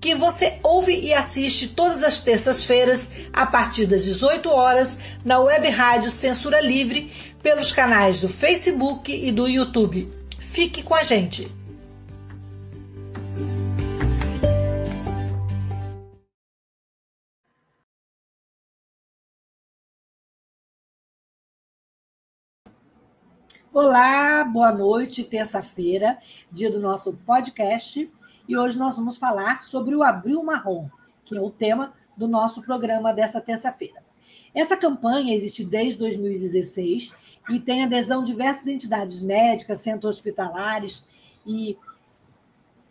que você ouve e assiste todas as terças-feiras, a partir das 18 horas, na web rádio Censura Livre, pelos canais do Facebook e do YouTube. Fique com a gente! Olá, boa noite, terça-feira, dia do nosso podcast e hoje nós vamos falar sobre o Abril Marrom, que é o tema do nosso programa dessa terça-feira. Essa campanha existe desde 2016 e tem adesão de diversas entidades médicas, centros hospitalares e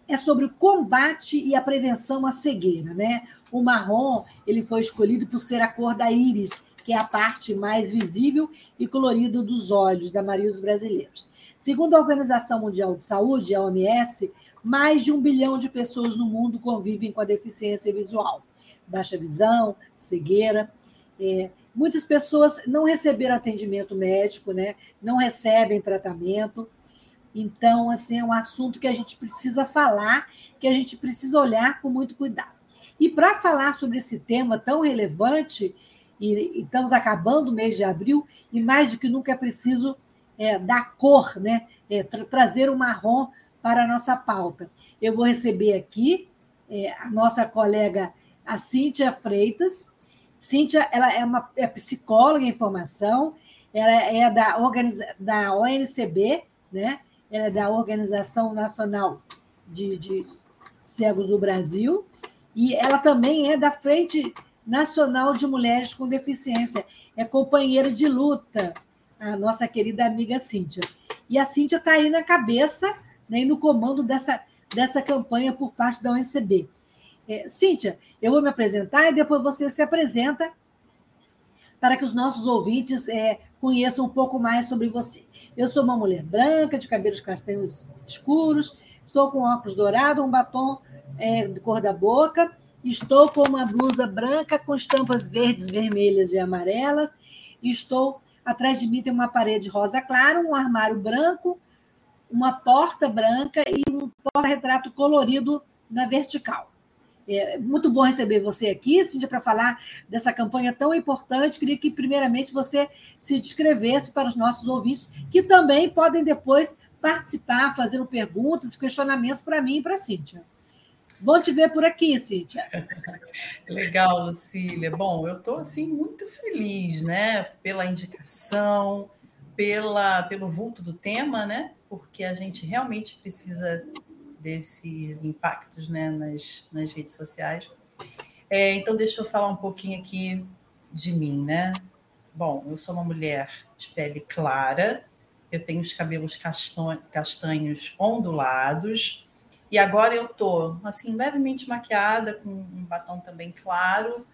é sobre o combate e a prevenção à cegueira, né? O marrom, ele foi escolhido por ser a cor da íris, que é a parte mais visível e colorida dos olhos da maioria dos brasileiros. Segundo a Organização Mundial de Saúde, a OMS, mais de um bilhão de pessoas no mundo convivem com a deficiência visual, baixa visão, cegueira. É, muitas pessoas não receberam atendimento médico, né? não recebem tratamento. Então, assim, é um assunto que a gente precisa falar, que a gente precisa olhar com muito cuidado. E para falar sobre esse tema tão relevante, e, estamos acabando o mês de abril, e mais do que nunca é preciso é, dar cor, né? É, tra trazer o marrom para a nossa pauta. Eu vou receber aqui é, a nossa colega, a Cíntia Freitas. Cíntia ela é uma é psicóloga em formação, ela é da, da ONCB, né? ela é da Organização Nacional de, de Cegos do Brasil, e ela também é da Frente Nacional de Mulheres com Deficiência, é companheira de luta, a nossa querida amiga Cíntia. E a Cíntia está aí na cabeça né, e no comando dessa, dessa campanha por parte da ONCB. É, Cíntia, eu vou me apresentar e depois você se apresenta para que os nossos ouvintes é, conheçam um pouco mais sobre você. Eu sou uma mulher branca, de cabelos castanhos escuros, estou com óculos dourados, um batom é, de cor da boca, estou com uma blusa branca com estampas verdes, vermelhas e amarelas, estou atrás de mim tem uma parede rosa clara, um armário branco, uma porta branca e um porta-retrato colorido na vertical. É muito bom receber você aqui, Cíntia, para falar dessa campanha tão importante. Queria que, primeiramente, você se descrevesse para os nossos ouvintes, que também podem depois participar, fazendo perguntas e questionamentos para mim e para a Cíntia. Bom te ver por aqui, Cíntia. Legal, Lucília. Bom, eu estou assim muito feliz, né, pela indicação, pela pelo vulto do tema, né? Porque a gente realmente precisa desses impactos né, nas, nas redes sociais. É, então, deixa eu falar um pouquinho aqui de mim, né? Bom, eu sou uma mulher de pele clara, eu tenho os cabelos castanhos ondulados, e agora eu tô assim levemente maquiada com um batom também claro,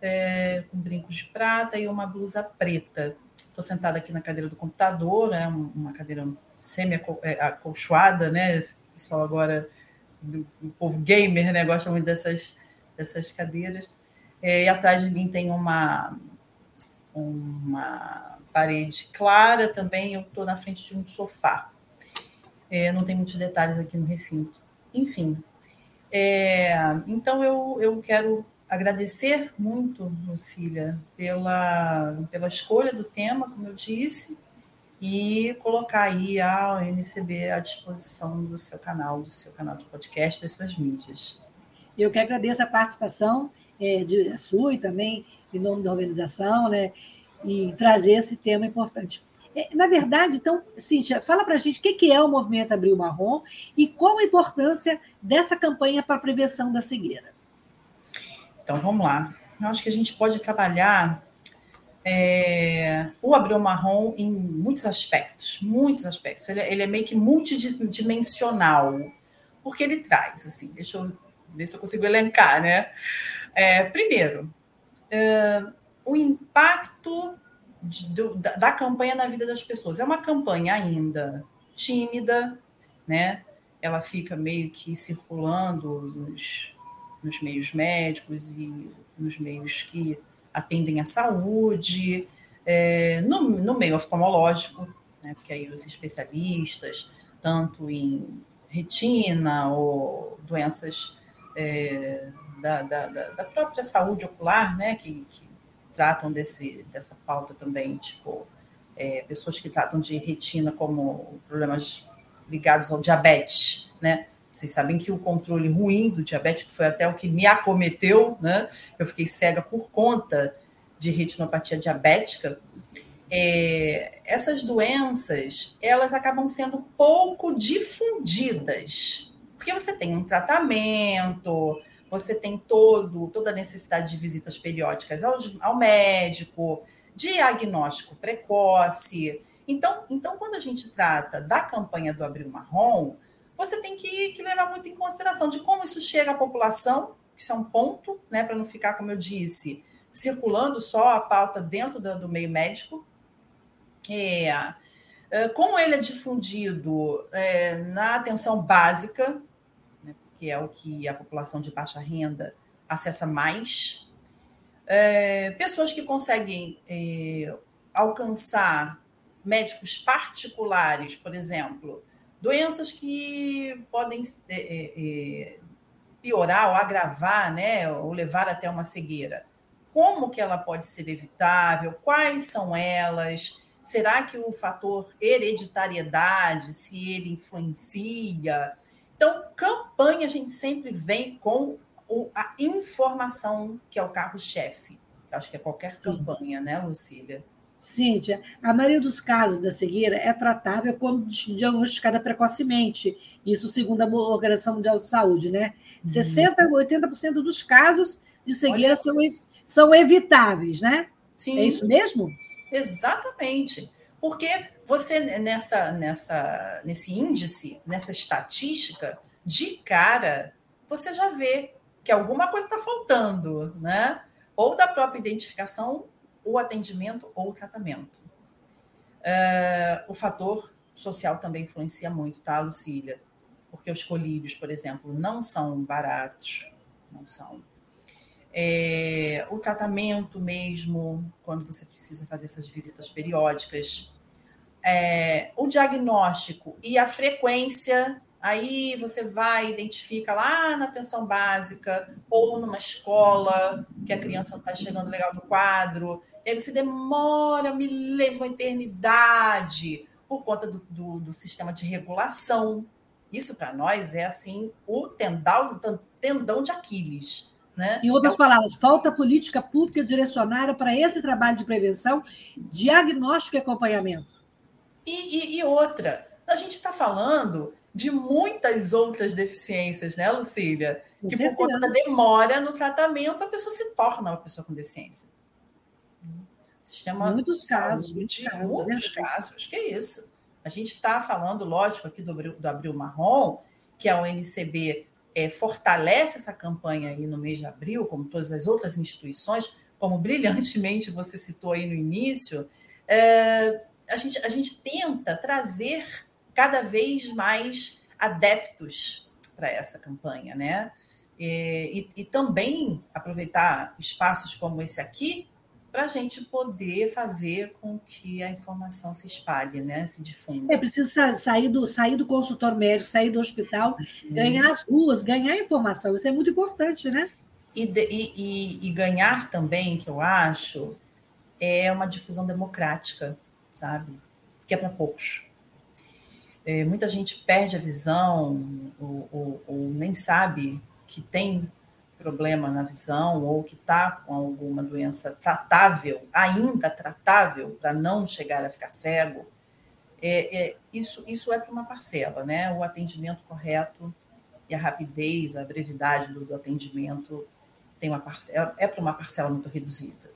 é, com brincos de prata e uma blusa preta. Estou sentada aqui na cadeira do computador, é né, uma cadeira semi-acolchoada, né? Esse pessoal agora, o povo gamer, né? Gosta muito dessas, dessas cadeiras. É, e atrás de mim tem uma, uma parede clara também. Eu estou na frente de um sofá. É, não tem muitos detalhes aqui no recinto. Enfim, é, então eu, eu quero agradecer muito, Lucília, pela, pela escolha do tema, como eu disse, e colocar aí a ONCB à disposição do seu canal, do seu canal de podcast, das suas mídias. Eu que agradeço a participação é, de, a sua e também em nome da organização, né, e trazer esse tema importante. É, na verdade, então, Cíntia, fala para a gente o que é o Movimento Abril Marrom e qual a importância dessa campanha para a prevenção da cegueira. Então, vamos lá. Eu acho que a gente pode trabalhar é, o Abril Marrom em muitos aspectos, muitos aspectos. Ele, ele, é meio que multidimensional, porque ele traz, assim, deixa eu ver se eu consigo elencar, né? É, primeiro, é, o impacto de, do, da, da, campanha na vida das pessoas. É uma campanha ainda tímida, né? Ela fica meio que circulando nos, nos meios médicos e nos meios que atendem à saúde, é, no, no meio oftalmológico, né? Porque aí os especialistas, tanto em retina ou doenças é, da, da, da, própria saúde ocular, né, que, que tratam desse, dessa pauta também, tipo, é, pessoas que tratam de retina como problemas ligados ao diabetes, né? Vocês sabem que o controle ruim do diabetes, foi até o que me acometeu, né? Eu fiquei cega por conta de retinopatia diabética. É, essas doenças, elas acabam sendo pouco difundidas, porque você tem um tratamento, você tem todo, toda a necessidade de visitas periódicas ao, ao médico, diagnóstico precoce. Então, então, quando a gente trata da campanha do Abril Marrom, você tem que, que levar muito em consideração de como isso chega à população, isso é um ponto, né, para não ficar, como eu disse, circulando só a pauta dentro do, do meio médico. É, é como ele é difundido é, na atenção básica, que é o que a população de baixa renda acessa mais. É, pessoas que conseguem é, alcançar médicos particulares, por exemplo, doenças que podem é, é, é, piorar ou agravar, né, ou levar até uma cegueira. Como que ela pode ser evitável? Quais são elas? Será que o fator hereditariedade, se ele influencia? Então, campanha a gente sempre vem com a informação, que é o carro-chefe. Acho que é qualquer Sim. campanha, né, Lucília? Cíntia, a maioria dos casos da cegueira é tratável quando diagnosticada precocemente. Isso segundo a Organização Mundial de Saúde, né? Uhum. 60% a 80% dos casos de cegueira são, são evitáveis, né? Sim. É isso mesmo? Exatamente. Porque você, nessa, nessa, nesse índice, nessa estatística, de cara, você já vê que alguma coisa está faltando, né? Ou da própria identificação, o atendimento ou o tratamento. Uh, o fator social também influencia muito, tá, Lucília? Porque os colírios, por exemplo, não são baratos, não são. É, o tratamento mesmo, quando você precisa fazer essas visitas periódicas, é, o diagnóstico e a frequência, aí você vai, identifica lá na atenção básica ou numa escola que a criança não está chegando legal no quadro, e aí você demora milênios, uma eternidade por conta do, do, do sistema de regulação. Isso para nós é assim o tendal, tendão de Aquiles. Né? Em outras palavras, falta política pública direcionada para esse trabalho de prevenção, diagnóstico e acompanhamento. E, e, e outra, a gente está falando de muitas outras deficiências, né, Lucília? Com que certeza. por conta da demora no tratamento, a pessoa se torna uma pessoa com deficiência. Sistema muitos casos, muitos casos, muitos casos, que é isso. A gente está falando, lógico, aqui do, do Abril Marrom, que a ONCB é, fortalece essa campanha aí no mês de abril, como todas as outras instituições, como brilhantemente você citou aí no início, é, a gente, a gente tenta trazer cada vez mais adeptos para essa campanha, né? E, e, e, também aproveitar espaços como esse aqui para a gente poder fazer com que a informação se espalhe, né? Se difunda. É preciso sair do, sair do consultório médico, sair do hospital, uhum. ganhar as ruas, ganhar informação. Isso é muito importante, né? E, e, e ganhar também, que eu acho, é uma difusão democrática sabe? Que é para poucos. É, muita gente perde a visão ou, ou, ou, nem sabe que tem problema na visão ou que está com alguma doença tratável, ainda tratável, para não chegar a ficar cego. É, é, isso, isso é para uma parcela, né? O atendimento correto e a rapidez, a brevidade do, do atendimento tem uma parcela, é para uma parcela muito reduzida.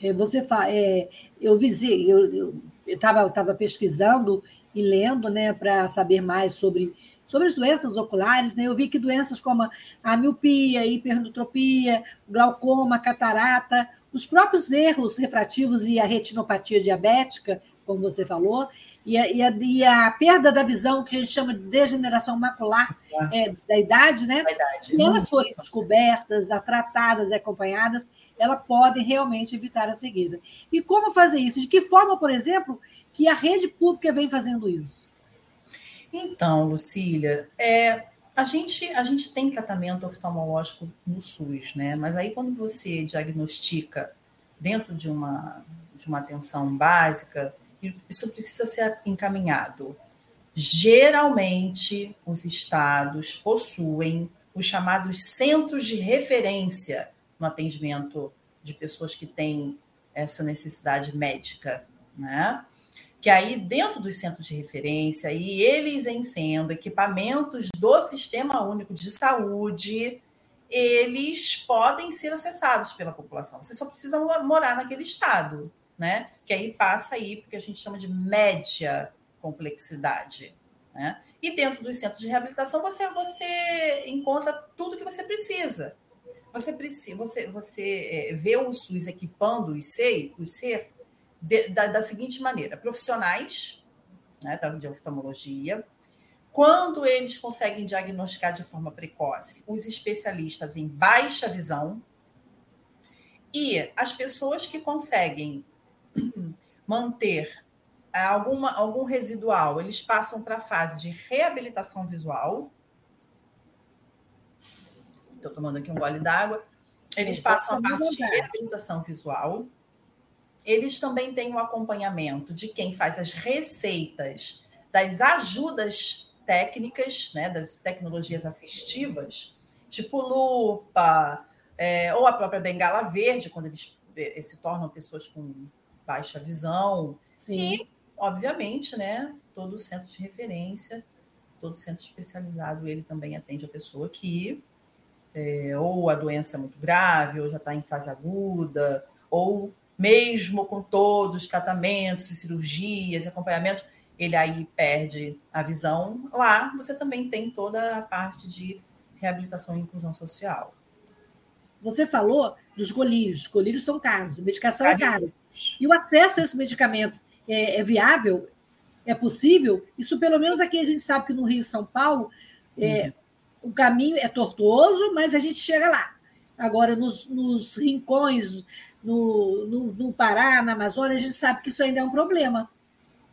É, você fa, é, eu visei, eu estava tava pesquisando e lendo, né, para saber mais sobre sobre as doenças oculares, né? Eu vi que doenças como a miopia, a hipermetropia, glaucoma, catarata, os próprios erros refrativos e a retinopatia diabética, como você falou, e a, e a, e a perda da visão, que a gente chama de degeneração macular é, da idade, né? Da idade. Se elas forem descobertas, tratadas e acompanhadas, elas podem realmente evitar a cegueira. E como fazer isso? De que forma, por exemplo, que a rede pública vem fazendo isso? Então, Lucília, é, a, gente, a gente tem tratamento oftalmológico no SUS, né? Mas aí quando você diagnostica dentro de uma, de uma atenção básica, isso precisa ser encaminhado. Geralmente, os estados possuem os chamados centros de referência no atendimento de pessoas que têm essa necessidade médica, né? Que aí, dentro dos centros de referência, e eles sendo equipamentos do Sistema Único de Saúde, eles podem ser acessados pela população. Você só precisa morar naquele estado, né? Que aí passa aí porque a gente chama de média complexidade, né? E dentro dos centros de reabilitação você você encontra tudo que você precisa. Você precisa, você você é, vê o SUS equipando os SEI, os SER de, da, da seguinte maneira: profissionais, né, de oftalmologia, quando eles conseguem diagnosticar de forma precoce, os especialistas em baixa visão e as pessoas que conseguem manter alguma, algum residual, eles passam para a fase de reabilitação visual. Estou tomando aqui um gole d'água. Eles passam a parte de reabilitação visual. Eles também têm o acompanhamento de quem faz as receitas das ajudas técnicas, né, das tecnologias assistivas, tipo lupa, é, ou a própria bengala verde, quando eles é, se tornam pessoas com baixa visão. Sim. E, obviamente, né, todo centro de referência, todo centro especializado, ele também atende a pessoa que é, ou a doença é muito grave, ou já está em fase aguda, ou mesmo com todos os tratamentos e cirurgias, acompanhamentos, ele aí perde a visão. Lá você também tem toda a parte de reabilitação e inclusão social. Você falou dos colírios. Colírios são caros, a medicação é cara. E o acesso a esses medicamentos é, é, viável? É possível? Isso, pelo menos aqui, a gente sabe que no Rio São Paulo é, uhum. o caminho é tortuoso, mas a gente chega lá. Agora, nos, nos rincões, no, no, no Pará, na Amazônia, a gente sabe que isso ainda é um problema.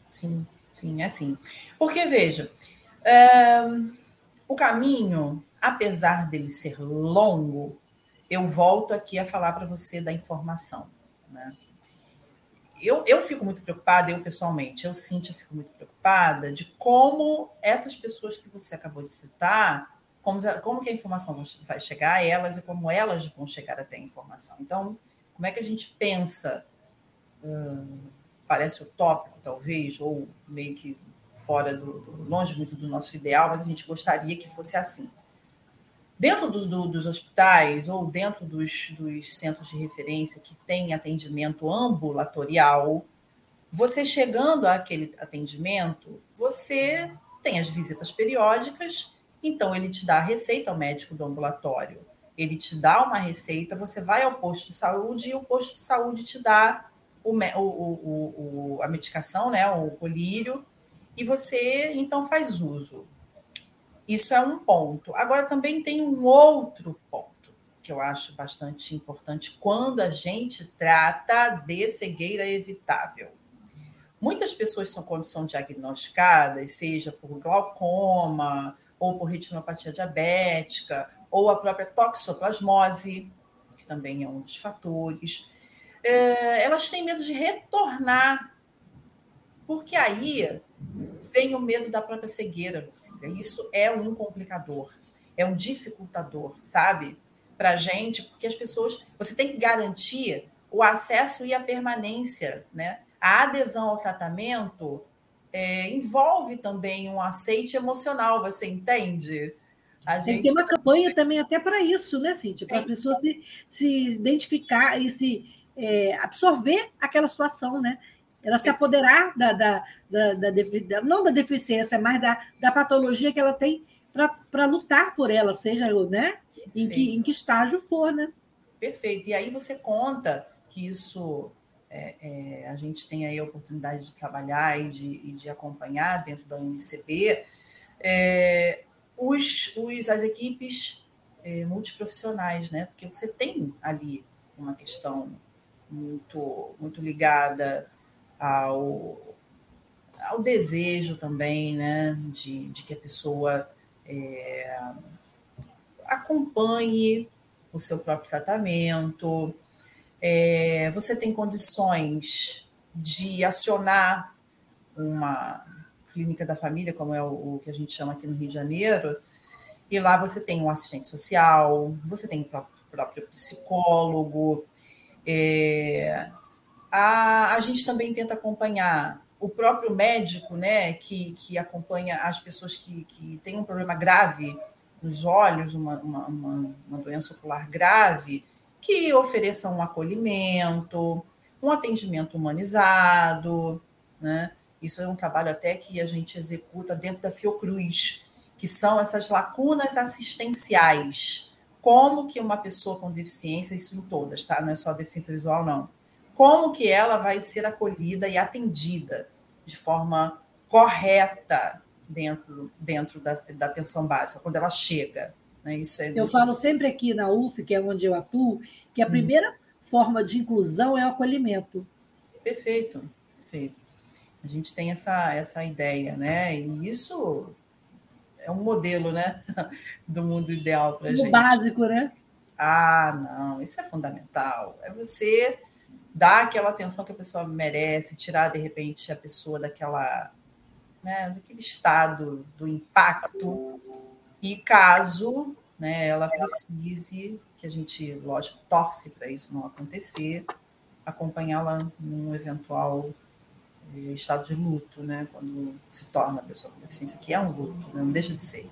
Sim. Sim, é assim. Porque, veja, é, o caminho, apesar dele ser longo, eu volto aqui a falar para você da informação. Né? Eu, eu fico muito preocupada, eu pessoalmente, eu, Cíntia, fico muito preocupada de como essas pessoas que você acabou de citar, como, como que a informação vai chegar a elas e como elas vão chegar até a informação. Então, como é que a gente pensa... Uh, parece utópico, talvez, ou meio que fora do, do, longe muito do nosso ideal, mas a gente gostaria que fosse assim. Dentro do, do, dos hospitais ou dentro dos, dos centros de referência que tem atendimento ambulatorial, você chegando àquele atendimento, você tem as visitas periódicas, então ele te dá a receita ao médico do ambulatório. Ele te dá uma receita, você vai ao posto de saúde e o posto de saúde te dá o, o, o, a medicação, né, o colírio, e você então faz uso. Isso é um ponto. Agora também tem um outro ponto que eu acho bastante importante quando a gente trata de cegueira evitável. Muitas pessoas são, são diagnosticadas, seja por glaucoma, ou por retinopatia diabética, ou a própria toxoplasmose, que também é um dos fatores é, elas têm medo de retornar, porque aí vem o medo da própria cegueira, Lucília. Isso é um complicador, é um dificultador, sabe? Para a gente, porque as pessoas. Você tem que garantir o acesso e a permanência, né? A adesão ao tratamento é, envolve também um aceite emocional, você entende? A gente... Tem que ter uma campanha também até para isso, né, Cíntia? Para a pessoa se, se identificar e se é, absorver aquela situação, né? Ela se apoderar da, da, da, da, não da deficiência, mas da, da patologia que ela tem para lutar por ela, seja né, em que, em que estágio for, né? Perfeito. E aí você conta que isso é, é, a gente tem aí a oportunidade de trabalhar e de, e de acompanhar dentro da UNCB é, os, os, as equipes é, multiprofissionais, né? Porque você tem ali uma questão muito, muito ligada ao, ao desejo também, né? De, de que a pessoa é, acompanhe o seu próprio tratamento. É, você tem condições de acionar uma clínica da família, como é o, o, que a gente chama aqui no Rio de Janeiro, e lá você tem um assistente social, você tem o próprio, próprio psicólogo. É, a, a gente também tenta acompanhar o próprio médico, né, que, que acompanha as pessoas que, que têm um problema grave nos olhos, uma, uma, uma, uma doença ocular grave, que ofereça um acolhimento, um atendimento humanizado, né? Isso é um trabalho até que a gente executa dentro da Fiocruz, que são essas lacunas assistenciais. Como que uma pessoa com deficiência, isso em todas, tá? Não é só deficiência visual, não como que ela vai ser acolhida e atendida de forma correta dentro, dentro da, da atenção básica, quando ela chega. Né? Isso é eu falo sempre aqui na UF, que é onde eu atuo, que a hum. primeira hum. forma de inclusão é o acolhimento. Perfeito, perfeito. A gente tem essa, essa ideia, né? E isso é um modelo, né? Do mundo ideal para a gente. básico, né? Ah, não, isso é fundamental. É você dar aquela atenção que a pessoa merece, tirar de repente a pessoa daquela, né, daquele estado do impacto. E caso né, ela precise, que a gente, lógico, torce para isso não acontecer, acompanhá-la num eventual eh, estado de luto, né, quando se torna a pessoa com deficiência, que é um luto, né, não deixa de ser.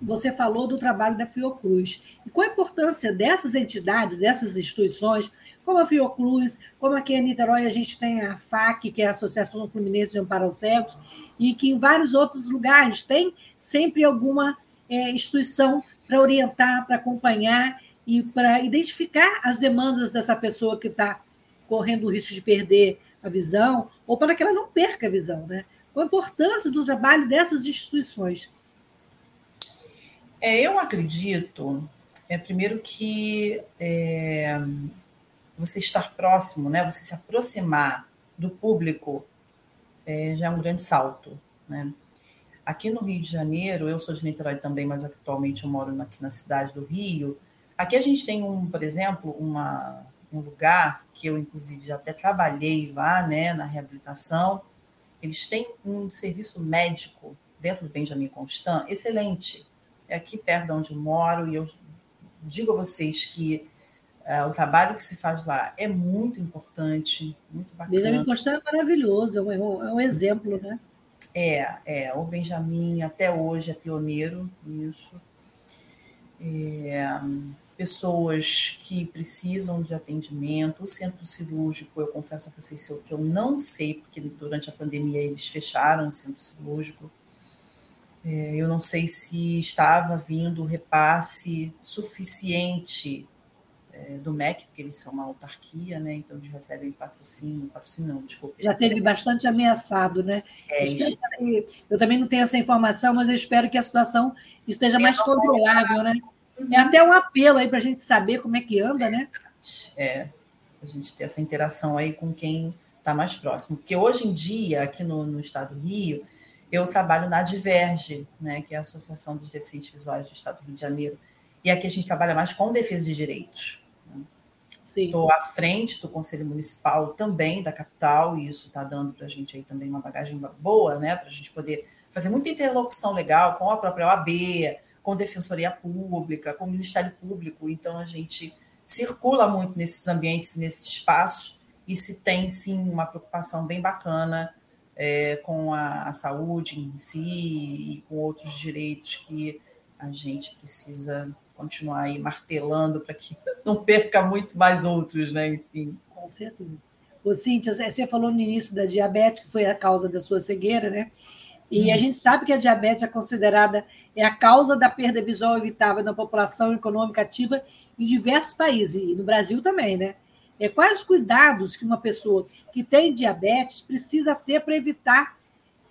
Você falou do trabalho da Fiocruz. E qual a importância dessas entidades, dessas instituições, como a Fiocruz, como aqui em Niterói a gente tem a FAC, que é a Associação Fluminense de Amparo aos Cegos, e que em vários outros lugares tem sempre alguma é, instituição para orientar, para acompanhar e para identificar as demandas dessa pessoa que está correndo o risco de perder a visão, ou para que ela não perca a visão. Né? A importância do trabalho dessas instituições? É, eu acredito, é, primeiro que é, você estar próximo, né, você se aproximar do público, é, já é um grande salto. Né? Aqui no Rio de Janeiro, eu sou de Niterói também, mas atualmente eu moro aqui na cidade do Rio. Aqui a gente tem, um, por exemplo, uma, um lugar que eu, inclusive, já até trabalhei lá né, na reabilitação. Eles têm um serviço médico dentro do Benjamin Constant excelente. É aqui perto de onde eu moro, e eu digo a vocês que é, o trabalho que se faz lá é muito importante, muito bacana. Benjamin Constant é maravilhoso, é um, é um exemplo, né? É, é, o Benjamin até hoje é pioneiro nisso. É, pessoas que precisam de atendimento, o centro cirúrgico, eu confesso a vocês que eu não sei, porque durante a pandemia eles fecharam o centro cirúrgico. É, eu não sei se estava vindo repasse suficiente é, do MEC, porque eles são uma autarquia, né? Então eles recebem patrocínio, patrocínio não, desculpa. Já teve bastante ameaçado, né? É, eu, eu também não tenho essa informação, mas eu espero que a situação esteja mais controlável, né? Uhum. É até um apelo aí para a gente saber como é que anda, né? É, a gente ter essa interação aí com quem está mais próximo. Porque hoje em dia, aqui no, no estado do Rio, eu trabalho na Diverge, né, que é a Associação dos Deficientes Visuais do Estado do Rio de Janeiro, e aqui a gente trabalha mais com defesa de direitos. Estou à frente do Conselho Municipal também da capital, e isso está dando para a gente aí também uma bagagem boa, né? Para a gente poder fazer muita interlocução legal com a própria OAB, com a Defensoria Pública, com o Ministério Público. Então, a gente circula muito nesses ambientes, nesses espaços, e se tem, sim, uma preocupação bem bacana é, com a, a saúde em si e com outros direitos que a gente precisa continuar aí martelando para que não perca muito mais outros, né? Enfim. Com certeza. Ô, Cíntia, você falou no início da diabetes, que foi a causa da sua cegueira, né? E hum. a gente sabe que a diabetes é considerada é a causa da perda visual evitável da população econômica ativa em diversos países, e no Brasil também, né? É, quais os cuidados que uma pessoa que tem diabetes precisa ter para evitar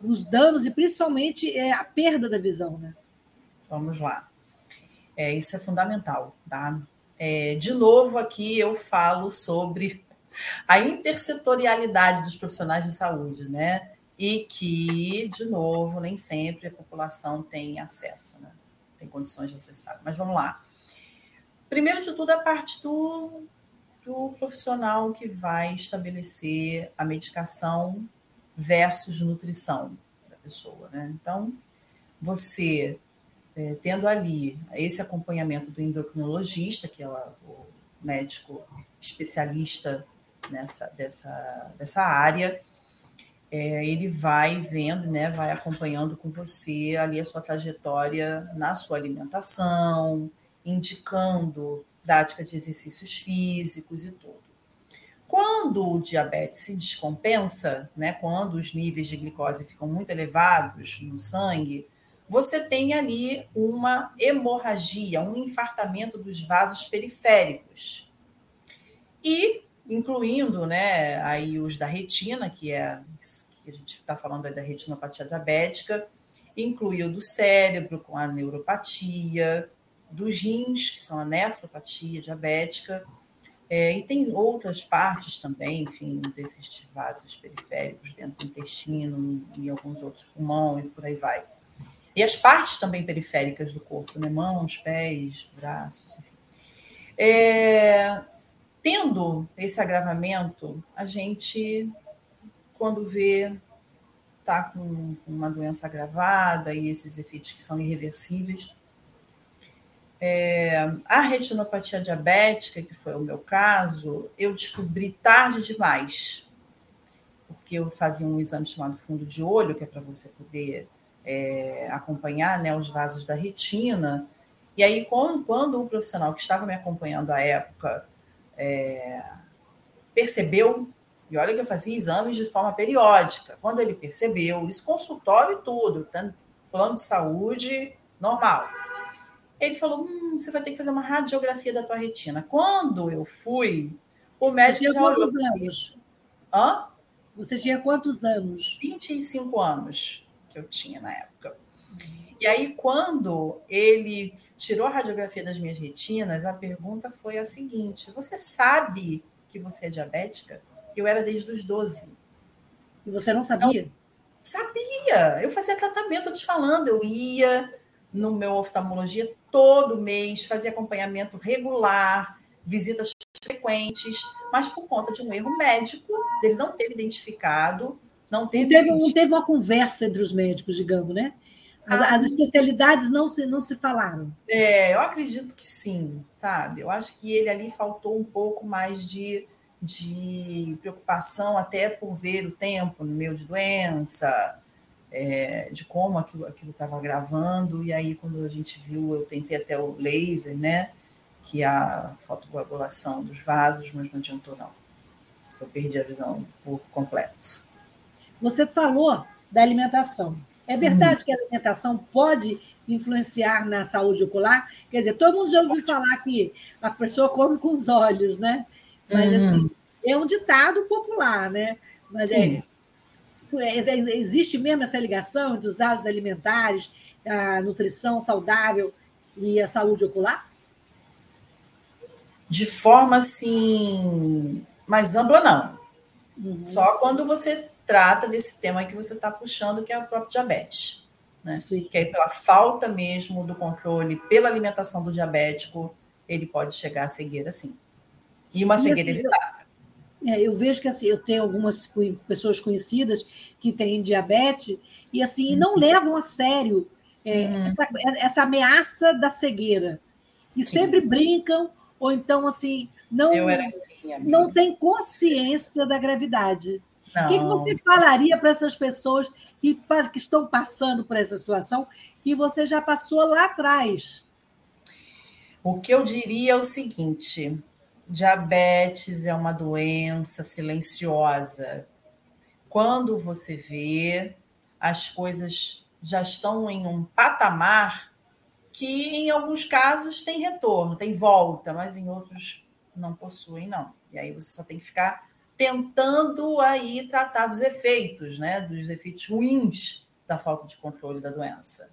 os danos e principalmente é, a perda da visão, né? Vamos lá. É, isso é fundamental, tá? É, de novo, aqui eu falo sobre a intersetorialidade dos profissionais de saúde, né? E que, de novo, nem sempre a população tem acesso, né? Tem condições de acessar. Mas vamos lá. Primeiro de tudo, a parte do, do profissional que vai estabelecer a medicação versus nutrição da pessoa, né? Então, você é, tendo ali esse acompanhamento do endocrinologista, que é o médico especialista nessa dessa, dessa área, é, ele vai vendo, né, vai acompanhando com você ali a sua trajetória na sua alimentação, indicando prática de exercícios físicos e tudo. Quando o diabetes se descompensa, né, quando os níveis de glicose ficam muito elevados no sangue, você tem ali uma hemorragia, um infartamento dos vasos periféricos. E incluindo, né, aí os da retina, que é que a gente está falando aí da retinopatia diabética, inclui o do cérebro com a neuropatia, dos rins, que são a nefropatia diabética, é, e tem outras partes também, enfim, desses vasos periféricos dentro do intestino e alguns outros pulmão e por aí vai. E as partes também periféricas do corpo, né? mãos, pés, braços, enfim. É, tendo esse agravamento, a gente, quando vê, está com uma doença agravada e esses efeitos que são irreversíveis. É, a retinopatia diabética, que foi o meu caso, eu descobri tarde demais, porque eu fazia um exame chamado fundo de olho, que é para você poder é, acompanhar né, os vasos da retina. E aí, quando, quando o profissional que estava me acompanhando à época é, percebeu, e olha que eu fazia exames de forma periódica, quando ele percebeu, isso consultório e tudo, plano de saúde normal. Ele falou: hum, você vai ter que fazer uma radiografia da tua retina. Quando eu fui, o médico você tinha quantos anos? Hã? Você tinha quantos anos? 25 anos que eu tinha na época. E aí, quando ele tirou a radiografia das minhas retinas, a pergunta foi a seguinte: Você sabe que você é diabética? Eu era desde os 12. E você não sabia? Então, sabia. Eu fazia tratamento, eu te falando, eu ia no meu oftalmologia todo mês, fazia acompanhamento regular, visitas frequentes, mas por conta de um erro médico, ele não ter identificado não teve, não teve, não teve uma conversa entre os médicos, digamos, né? As, ah, as, especialidades não se, não se falaram. É, eu acredito que sim, sabe? Eu acho que ele ali faltou um pouco mais de, de preocupação, até por ver o tempo no meio de doença, é, de como aquilo estava gravando. E aí, quando a gente viu, eu tentei até o laser, né? Que é a fotocoagulação dos vasos, mas não adiantou, não. Eu perdi a visão por completo. Você falou da alimentação. É verdade uhum. que a alimentação pode influenciar na saúde ocular? Quer dizer, todo mundo já ouviu falar que a pessoa come com os olhos, né? Mas, uhum. assim, é um ditado popular, né? Mas é, é, existe mesmo essa ligação entre os hábitos alimentares, a nutrição saudável e a saúde ocular? De forma, assim, mais ampla, não. Uhum. Só quando você trata desse tema que você está puxando, que é o próprio diabetes. Né? Que aí, pela falta mesmo do controle, pela alimentação do diabético, ele pode chegar à cegueira, sim. E uma e cegueira assim, evitável. Eu, é, eu vejo que assim, eu tenho algumas pessoas conhecidas que têm diabetes e assim uhum. não levam a sério é, uhum. essa, essa, ameaça da cegueira. E sim. sempre brincam, ou então assim, não, assim, não tem consciência da gravidade. O que, que, você falaria para essas pessoas que, que estão passando por essa situação que você já passou lá atrás? O que eu diria é o seguinte: diabetes é uma doença silenciosa. Quando você vê, as coisas já estão em um patamar que, em alguns casos, tem retorno, tem volta, mas em outros não possuem, não. E aí você só tem que ficar tentando aí tratar dos efeitos, né? Dos efeitos ruins da falta de controle da doença.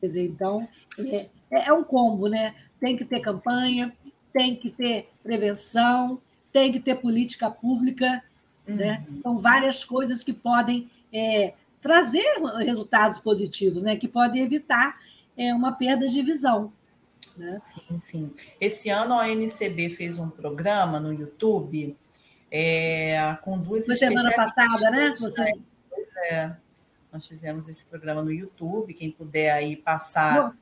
Quer dizer, então, é, é um combo, né? Tem que ter campanha, tem que ter prevenção, tem que ter política pública, né? uhum. né? São várias coisas que podem é, trazer resultados positivos, né? Que podem evitar é, uma perda de visão. Né? Sim, sim. Esse ano a ONCB fez um programa no YouTube é, com duas Foi semana passada, né? Você... né? Pois é. Nós fizemos esse programa no YouTube. Quem puder aí passar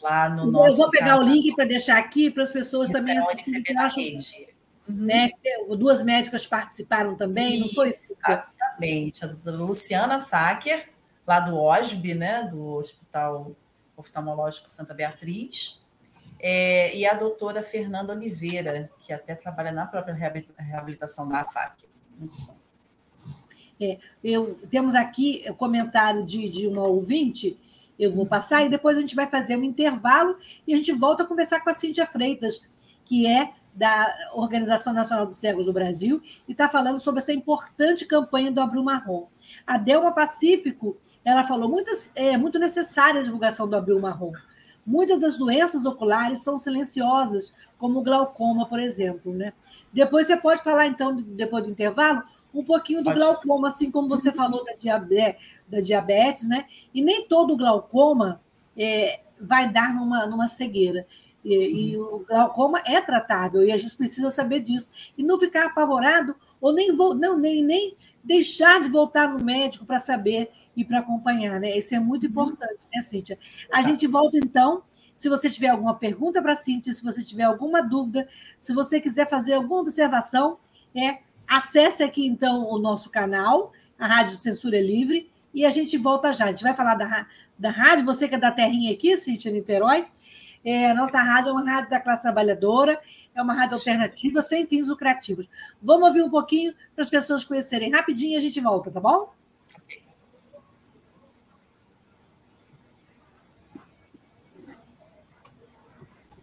lá no eu nosso. Eu vou pegar canal. o link para deixar aqui para as pessoas esse também é assistirem. Acho, uhum. né? Duas médicas participaram também, Isso, não foi? Exatamente. A doutora Luciana Sacker, lá do OSB, né? Do Hospital Oftalmológico Santa Beatriz, é, e a doutora Fernanda Oliveira, que até trabalha na própria reabilitação da AFAC. É, eu, temos aqui o comentário de, de uma ouvinte, eu vou passar, e depois a gente vai fazer um intervalo e a gente volta a conversar com a Cíntia Freitas, que é da Organização Nacional dos Cegos do Brasil, e está falando sobre essa importante campanha do Abril Marrom. A Delma Pacífico, ela falou, muitas, é muito necessária a divulgação do Abril Marrom. Muitas das doenças oculares são silenciosas, como o glaucoma, por exemplo. Né? Depois você pode falar, então, depois do intervalo, um pouquinho do glaucoma, assim como você falou da diabetes, da diabetes, né? E nem todo glaucoma é, vai dar numa, numa cegueira. E, e, o glaucoma é tratável e a gente precisa saber disso. E não ficar apavorado ou nem, não, nem, nem deixar de voltar no médico para saber e para acompanhar, né? Isso é muito uhum. importante, né, Cíntia? A gente volta então. Se você tiver alguma pergunta para a Cíntia, se você tiver alguma dúvida, se você quiser fazer alguma observação, é, acesse aqui então o nosso canal, a Rádio Censura Livre, e a gente volta já. A gente vai falar da, da rádio, você que é da terrinha aqui, Cíntia Niterói. É, a nossa rádio é uma rádio da classe trabalhadora, é uma rádio alternativa sem fins lucrativos. Vamos ouvir um pouquinho para as pessoas conhecerem rapidinho e a gente volta, tá bom?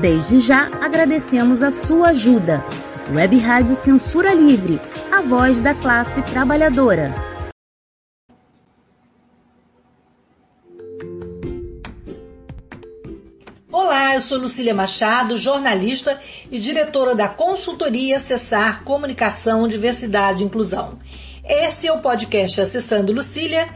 Desde já agradecemos a sua ajuda. Web Rádio Censura Livre, a voz da classe trabalhadora. Olá, eu sou Lucília Machado, jornalista e diretora da consultoria Acessar Comunicação, Diversidade e Inclusão. Este é o podcast Acessando Lucília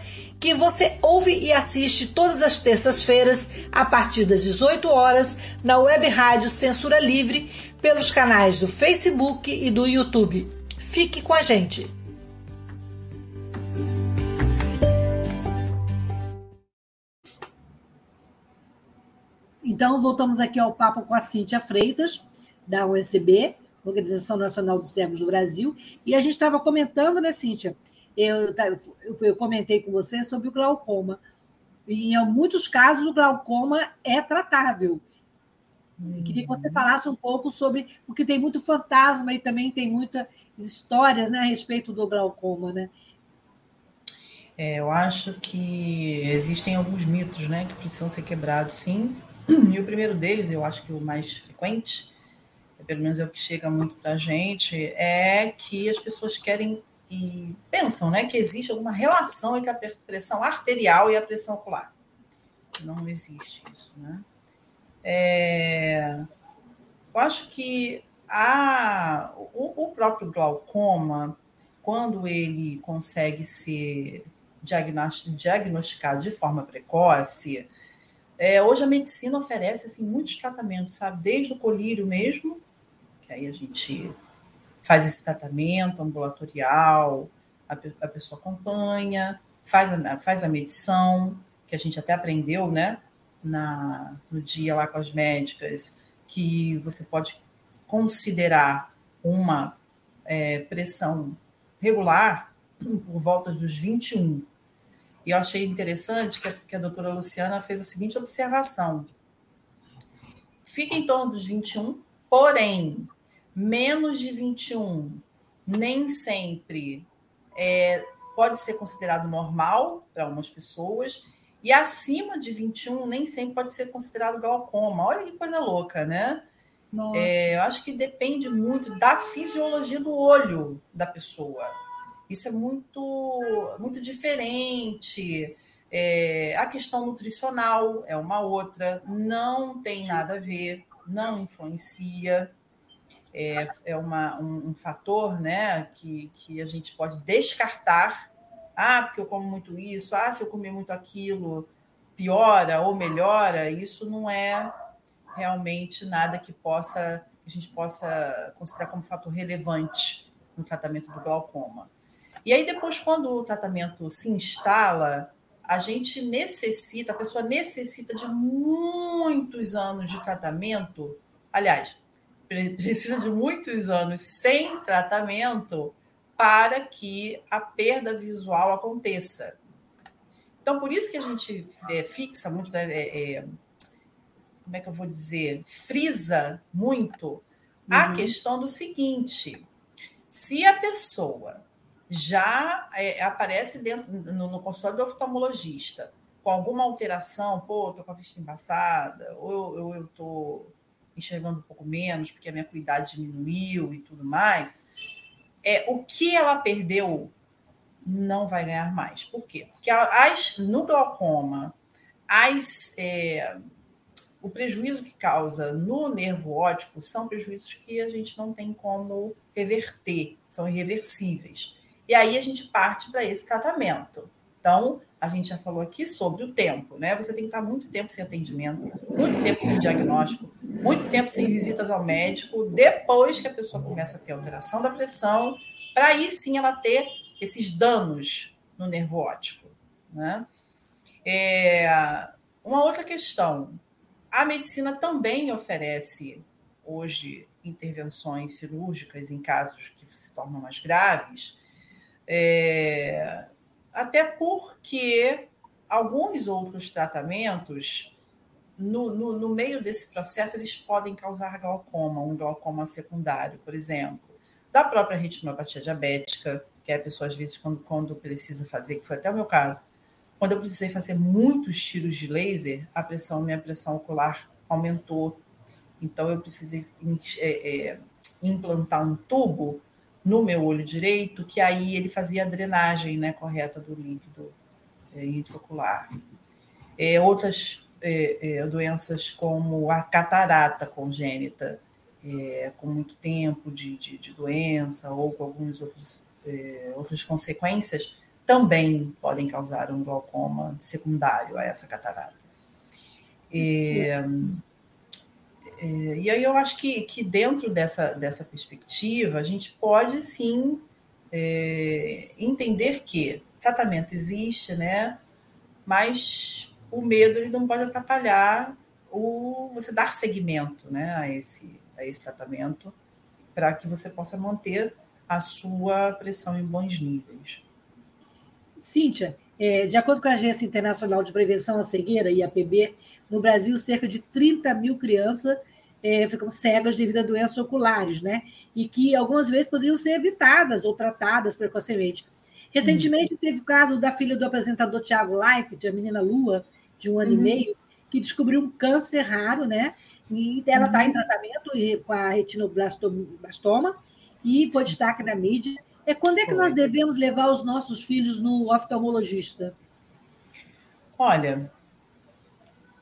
que você ouve e assiste todas as terças-feiras, a partir das 18 horas, na web rádio Censura Livre, pelos canais do Facebook e do YouTube. Fique com a gente! Então, voltamos aqui ao papo com a Cíntia Freitas, da USB, Organização Nacional dos Cegos do Brasil, e a gente estava comentando, né, Cíntia? Eu, eu, eu comentei com você sobre o glaucoma. E em muitos casos, o glaucoma é tratável. Eu queria que você uhum. falasse um pouco sobre, porque tem muito fantasma e também tem muitas histórias né, a respeito do glaucoma, né? É, eu acho que existem alguns mitos né, que precisam ser quebrados, sim. E o primeiro deles, eu acho que o mais frequente, pelo menos é o que chega muito para a gente, é que as pessoas querem e pensam né, que existe alguma relação entre a pressão arterial e a pressão ocular. Não existe isso. Né? É, eu acho que a, o, o próprio glaucoma, quando ele consegue ser diagnosticado de forma precoce, é, hoje a medicina oferece assim, muitos tratamentos, sabe? Desde o colírio mesmo, que aí a gente faz esse tratamento ambulatorial, a, a pessoa acompanha, faz a, faz a medição, que a gente até aprendeu, né? Na, no dia lá com as médicas, que você pode considerar uma é, pressão regular por volta dos 21 e eu achei interessante que a, que a doutora Luciana fez a seguinte observação. Fica em torno dos 21, porém, menos de 21 nem sempre é, pode ser considerado normal para algumas pessoas, e acima de 21 nem sempre pode ser considerado glaucoma. Olha que coisa louca, né? É, eu acho que depende muito da fisiologia do olho da pessoa. Isso é muito, muito diferente. É, a questão nutricional é uma outra, não tem nada a ver, não influencia. É, é uma, um, um, fator né, que, que a gente pode descartar. Ah, porque eu como muito isso, ah, se eu comer muito aquilo, piora ou melhora, isso não é realmente nada que possa que a gente possa considerar como fator relevante no tratamento do glaucoma. E aí, depois, quando o tratamento se instala, a gente necessita, a pessoa necessita de muitos anos de tratamento. Aliás, precisa de muitos anos sem tratamento para que a perda visual aconteça. Então, por isso que a gente é, fixa muito, né, é, é, como é que eu vou dizer, frisa muito uhum. a questão do seguinte: se a pessoa já é, aparece dentro, no, no, consultório do oftalmologista com alguma alteração, pô, tô com a vista embaçada, ou eu, eu tô enxergando um pouco menos porque a minha cuidade diminuiu e tudo mais, é o que ela perdeu não vai ganhar mais. Por quê? Porque as, no glaucoma, as, é, o prejuízo que causa no nervo óptico são prejuízos que a gente não tem como reverter, são irreversíveis. E aí a gente parte para esse tratamento. Então, a gente já falou aqui sobre o tempo, né? Você tem que estar muito tempo sem atendimento, muito tempo sem diagnóstico, muito tempo sem visitas ao médico, depois que a pessoa começa a ter alteração da pressão, para aí sim ela ter esses danos no nervo óptico, né? É, uma outra questão, a medicina também oferece hoje intervenções cirúrgicas em casos que se tornam mais graves, é, até porque alguns outros tratamentos, no, no, no, meio desse processo, eles podem causar glaucoma, um glaucoma secundário, por exemplo, da própria retinopatia diabética, que é a pessoa, às vezes, quando, quando precisa fazer, que foi até o meu caso, quando eu precisei fazer muitos tiros de laser, a pressão, minha pressão ocular aumentou. Então, eu precisei é, é, implantar um tubo no meu olho direito, que aí ele fazia a drenagem né, correta do líquido é, intraocular. É, outras é, é doenças como a catarata congênita, é, com muito tempo de, de, de, doença ou com algumas outros, é, outras consequências, também podem causar um glaucoma secundário a essa catarata. É, e aí eu acho que, que dentro dessa, dessa perspectiva, a gente pode sim é, entender que tratamento existe, né? Mas o medo ele não pode atrapalhar o você dar seguimento, né, a esse a esse tratamento para que você possa manter a sua pressão em bons níveis. Cíntia, é, de acordo com a Agência Internacional de Prevenção à Cegueira, IAPB, no Brasil, cerca de 30 mil crianças é, ficam cegas devido a doenças oculares, né? E que algumas vezes poderiam ser evitadas ou tratadas precocemente. Recentemente, hum. teve o caso da filha do apresentador Tiago Leifert, a menina Lua, de um ano uhum. e meio, que descobriu um câncer raro, né? E ela está uhum. em tratamento com a retinoblastoma e foi destaque na mídia. É quando é que nós devemos levar os nossos filhos no oftalmologista? Olha,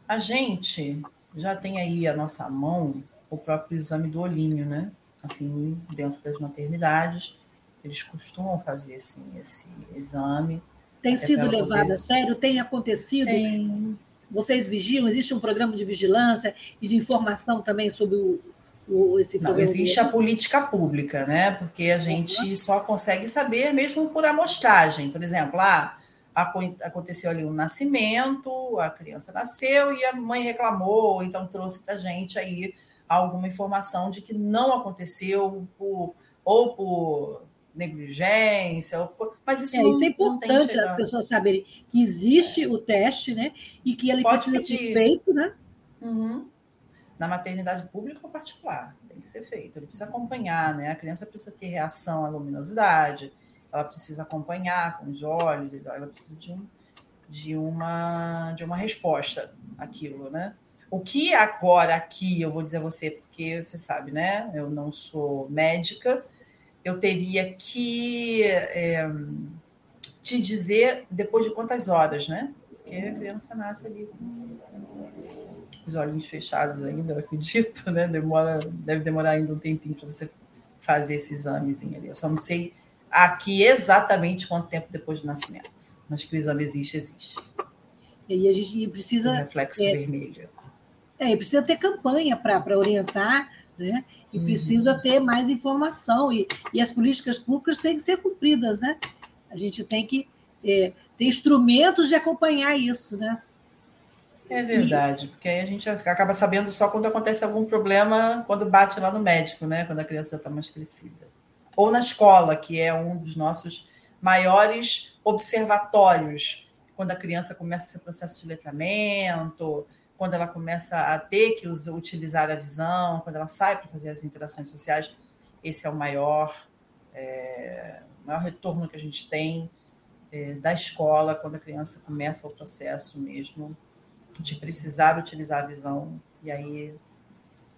a gente já tem aí a nossa mão o próprio exame do olhinho, né? Assim, dentro das maternidades, eles costumam fazer assim, esse exame. Tem sido levado poder... a sério? Tem acontecido? Tem. Vocês vigiam? Existe um programa de vigilância e de informação também sobre o, o esse Não, existe a política pública, né? Porque a gente só consegue saber mesmo por amostragem. Por exemplo, lá ah, aconteceu ali um nascimento, a criança nasceu e a mãe reclamou, então trouxe para a gente aí alguma informação de que não aconteceu por ou por negligência, mas isso, é, não, isso é importante as pessoas saberem que existe é. o teste, né? E que ele Pode precisa pedir. ser feito, né? Uhum. Na maternidade pública ou particular, tem que ser feito. Ele precisa acompanhar, né? A criança precisa ter reação à luminosidade, ela precisa acompanhar com os olhos, ela precisa de, um, de, uma, de uma resposta àquilo, né? O que agora aqui eu vou dizer a você, porque você sabe, né? Eu não sou médica, eu teria que é, te dizer depois de quantas horas, né? Porque a criança nasce ali com os olhinhos fechados ainda, eu acredito, né? Demora, deve demorar ainda um tempinho para você fazer esse examezinho ali. Eu só não sei aqui exatamente quanto tempo depois do nascimento. Mas que o exame existe, existe. E a gente precisa. O reflexo é, vermelho. É, precisa ter campanha para orientar, né? E uhum. precisa ter mais informação. E, e as políticas públicas têm que ser cumpridas, né? A gente tem que é, ter instrumentos de acompanhar isso, né? É verdade, porque aí a gente acaba sabendo só quando acontece algum problema, quando bate lá no médico, né? Quando a criança já está mais crescida. Ou na escola, que é um dos nossos maiores observatórios, quando a criança começa esse processo de letramento, quando ela começa a ter que utilizar a visão, quando ela sai para fazer as interações sociais, esse é o maior, é, maior retorno que a gente tem é, da escola, quando a criança começa o processo mesmo de precisar utilizar a visão, e aí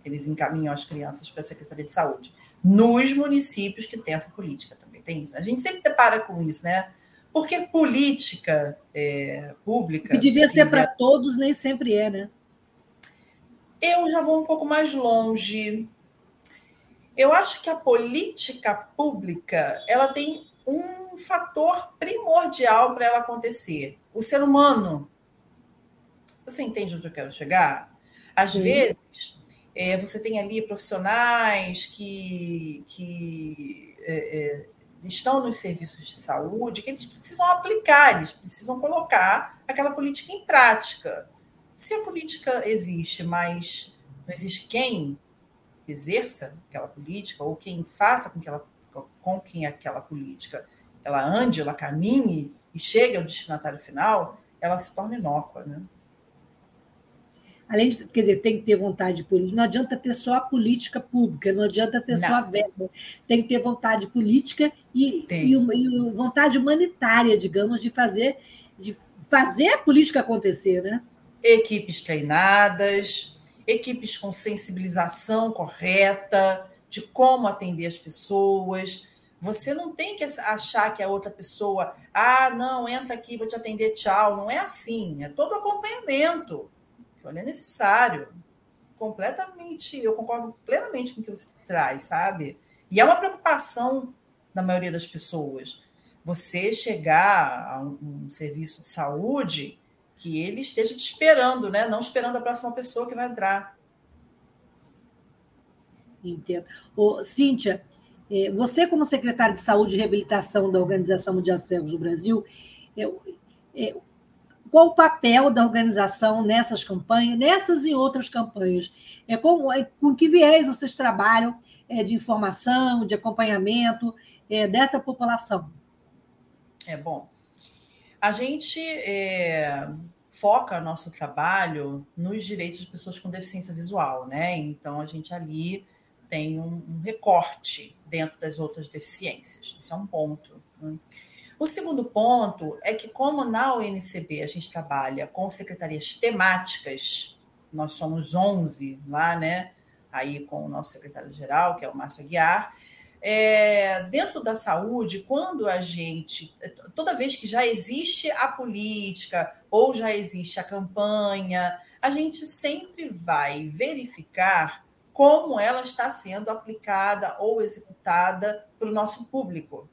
eles encaminham as crianças para a Secretaria de Saúde. Nos municípios que tem essa política também tem isso. A gente sempre depara com isso, né? Porque política é, pública. Que devia ser para todos, nem sempre é, né? Eu já vou um pouco mais longe. Eu acho que a política pública ela tem um fator primordial para ela acontecer: o ser humano. Você entende onde eu quero chegar? Às Sim. vezes, é, você tem ali profissionais que, que é, é, estão nos serviços de saúde que eles precisam aplicar, eles precisam colocar aquela política em prática. Se a política existe, mas não existe quem exerça aquela política ou quem faça com que ela com quem aquela política ela ande, ela caminhe e chegue ao destinatário final, ela se torna inócua, né? Além de, quer dizer, tem que ter vontade política, não adianta ter só a política pública, não adianta ter não. só a verba, tem que ter vontade política e, e, e, vontade humanitária, digamos, de fazer, de fazer a política acontecer, né? Equipes treinadas, equipes com sensibilização correta de como atender as pessoas. Você não tem que achar que a outra pessoa, ah, não, entra aqui, vou te atender, tchau. Não é assim, é todo acompanhamento olha, é necessário. Completamente, eu concordo plenamente com o que você traz, sabe? E é uma preocupação da maioria das pessoas. Você chegar a um, um serviço de saúde que ele esteja te esperando, né? Não esperando a próxima pessoa que vai entrar. Entendo. Ô, Cíntia, é, você, como secretária de Saúde e Reabilitação da Organização Mundial de Cegos do Brasil, é, é, qual o papel da organização nessas campanhas, nessas e outras campanhas? É com, é, com que viés vocês trabalham é, de informação, de acompanhamento é, dessa população? É bom. A gente é, foca nosso trabalho nos direitos de pessoas com deficiência visual, né? Então a gente ali tem um, um recorte dentro das outras deficiências. Isso é um ponto. Né? O segundo ponto é que, como na UNCB a gente trabalha com secretarias temáticas, nós somos 11 lá, né? Aí com o nosso secretário-geral, que é o Márcio Aguiar. É, dentro da saúde, quando a gente, toda vez que já existe a política ou já existe a campanha, a gente sempre vai verificar como ela está sendo aplicada ou executada para o nosso público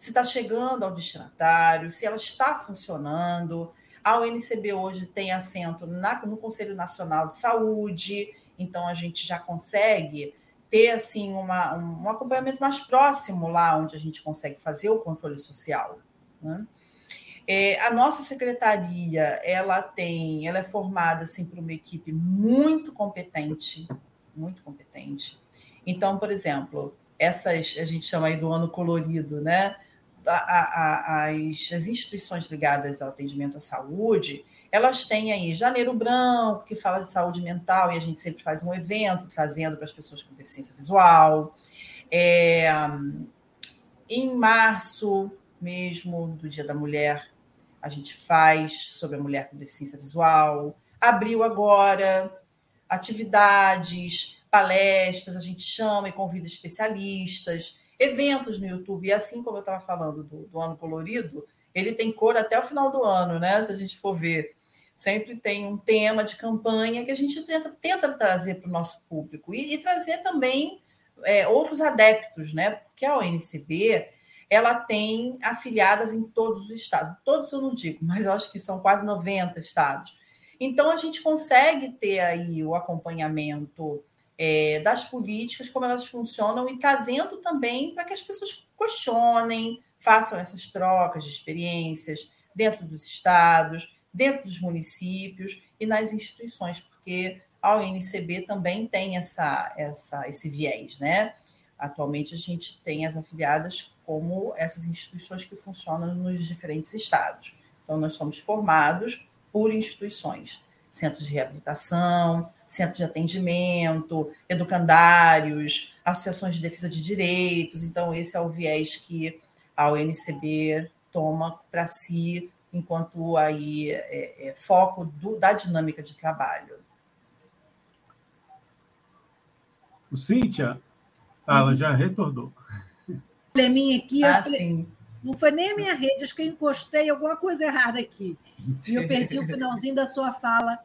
se está chegando ao destinatário, se ela está funcionando. A UNCB hoje tem assento na, no Conselho Nacional de Saúde, então a gente já consegue ter assim uma, um, acompanhamento mais próximo lá, onde a gente consegue fazer o controle social. Né? É, a nossa secretaria ela tem, ela é formada assim por uma equipe muito competente, muito competente. Então, por exemplo, essas a gente chama aí do ano colorido, né? A, a, as, as instituições ligadas ao atendimento à saúde, elas têm aí Janeiro Branco, que fala de saúde mental, e a gente sempre faz um evento trazendo para as pessoas com deficiência visual. É, em março mesmo, do Dia da Mulher, a gente faz sobre a mulher com deficiência visual. Abril agora, atividades, palestras, a gente chama e convida especialistas eventos no YouTube. E assim como eu estava falando do, do, ano colorido, ele tem cor até o final do ano, né? Se a gente for ver. Sempre tem um tema de campanha que a gente tenta, tenta trazer para o nosso público e, e trazer também é, outros adeptos, né? Porque a ONCB ela tem afiliadas em todos os estados. Todos eu não digo, mas eu acho que são quase 90 estados. Então a gente consegue ter aí o acompanhamento é, das políticas, como elas funcionam, e trazendo também para que as pessoas questionem, façam essas trocas de experiências dentro dos estados, dentro dos municípios e nas instituições, porque a UNCB também tem essa, essa, esse viés, né? Atualmente a gente tem as afiliadas como essas instituições que funcionam nos diferentes estados. Então, nós somos formados por instituições, centros de reabilitação, centros de atendimento, educandários, associações de defesa de direitos. Então, esse é o viés que a UNCB toma para si enquanto aí é, é, foco do, da dinâmica de trabalho. O Cíntia, ah, ela já retornou. Probleminha aqui, ah, falei, não foi nem a minha rede, acho que eu encostei alguma coisa errada aqui. E eu perdi o finalzinho da sua fala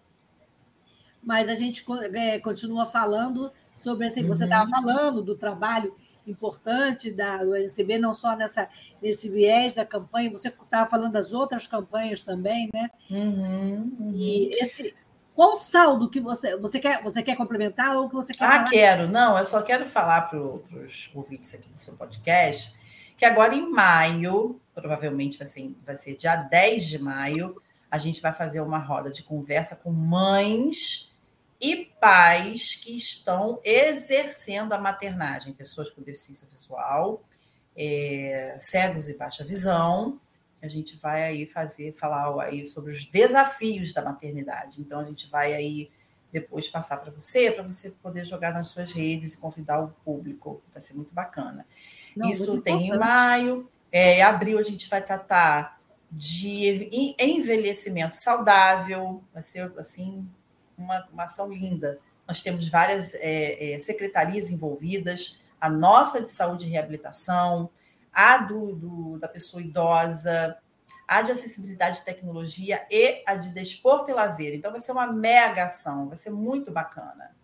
mas a gente é, continua falando sobre. Uhum. Você estava falando do trabalho importante da do NCB, não só nessa, nesse viés da campanha, você estava falando das outras campanhas também, né? Uhum, uhum. E esse. Qual o saldo que você, você quer? Você quer complementar ou que você quer? Ah, falar? quero. Não, eu só quero falar para os ouvintes aqui do seu podcast que agora em maio, provavelmente vai ser, vai ser dia 10 de maio, a gente vai fazer uma roda de conversa com mães e pais que estão exercendo a maternagem, pessoas com deficiência visual, é, cegos e baixa visão. A gente vai aí fazer, falar aí sobre os desafios da maternidade. Então, a gente vai aí depois passar para você, para você poder jogar nas suas redes e convidar o público. Vai ser muito bacana. Não, Isso muito tem importante. em maio. É, em abril, a gente vai tratar de envelhecimento saudável. Vai ser, assim, uma, uma ação linda. Nós temos várias é, é, secretarias envolvidas, a nossa de saúde e reabilitação, a do, do, da pessoa idosa, a de acessibilidade e tecnologia e a de desporto e lazer. Então, vai ser uma mega ação, vai ser muito bacana.